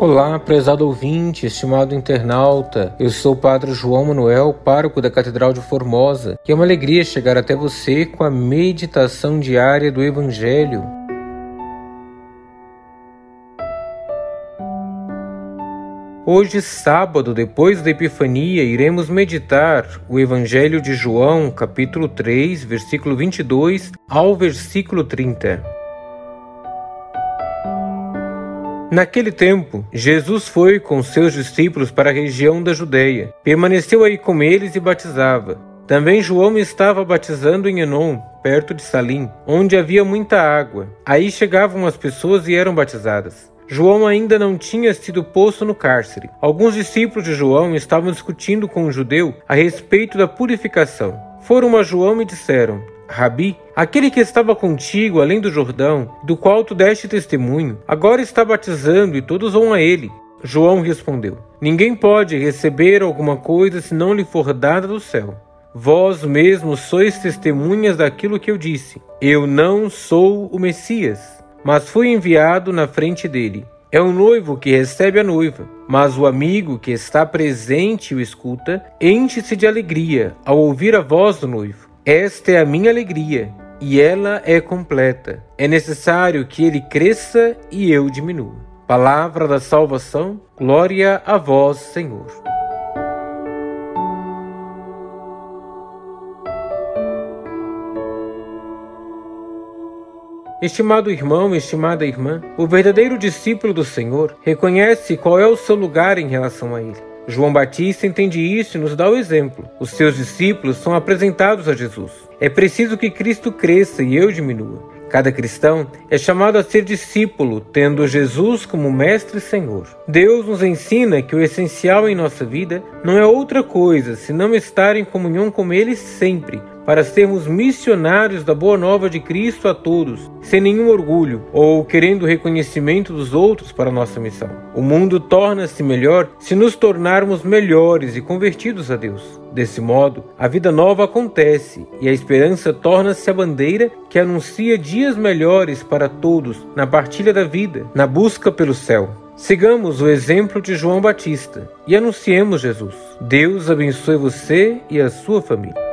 Olá, prezado ouvinte, estimado internauta. Eu sou o Padre João Manuel, pároco da Catedral de Formosa, e é uma alegria chegar até você com a meditação diária do Evangelho. Hoje, sábado, depois da Epifania, iremos meditar o Evangelho de João, capítulo 3, versículo 22 ao versículo 30. Naquele tempo, Jesus foi com seus discípulos para a região da Judéia. Permaneceu aí com eles e batizava. Também João estava batizando em Enon, perto de Salim, onde havia muita água. Aí chegavam as pessoas e eram batizadas. João ainda não tinha sido posto no cárcere. Alguns discípulos de João estavam discutindo com um judeu a respeito da purificação. Foram a João e disseram: Rabi, aquele que estava contigo além do Jordão, do qual tu deste testemunho, agora está batizando e todos vão a ele. João respondeu: Ninguém pode receber alguma coisa se não lhe for dada do céu. Vós mesmos sois testemunhas daquilo que eu disse. Eu não sou o Messias, mas fui enviado na frente dele. É o noivo que recebe a noiva, mas o amigo que está presente e o escuta enche-se de alegria ao ouvir a voz do noivo. Esta é a minha alegria e ela é completa. É necessário que ele cresça e eu diminua. Palavra da salvação, glória a vós, Senhor. Estimado irmão, estimada irmã, o verdadeiro discípulo do Senhor reconhece qual é o seu lugar em relação a Ele. João Batista entende isso e nos dá o exemplo. Os seus discípulos são apresentados a Jesus. É preciso que Cristo cresça e eu diminua. Cada cristão é chamado a ser discípulo, tendo Jesus como mestre e Senhor. Deus nos ensina que o essencial em nossa vida não é outra coisa senão estar em comunhão com Ele sempre, para sermos missionários da boa nova de Cristo a todos, sem nenhum orgulho ou querendo o reconhecimento dos outros para nossa missão. O mundo torna-se melhor se nos tornarmos melhores e convertidos a Deus. Desse modo, a vida nova acontece e a esperança torna-se a bandeira que anuncia dias melhores para todos na partilha da vida, na busca pelo céu. Sigamos o exemplo de João Batista e anunciemos Jesus. Deus abençoe você e a sua família.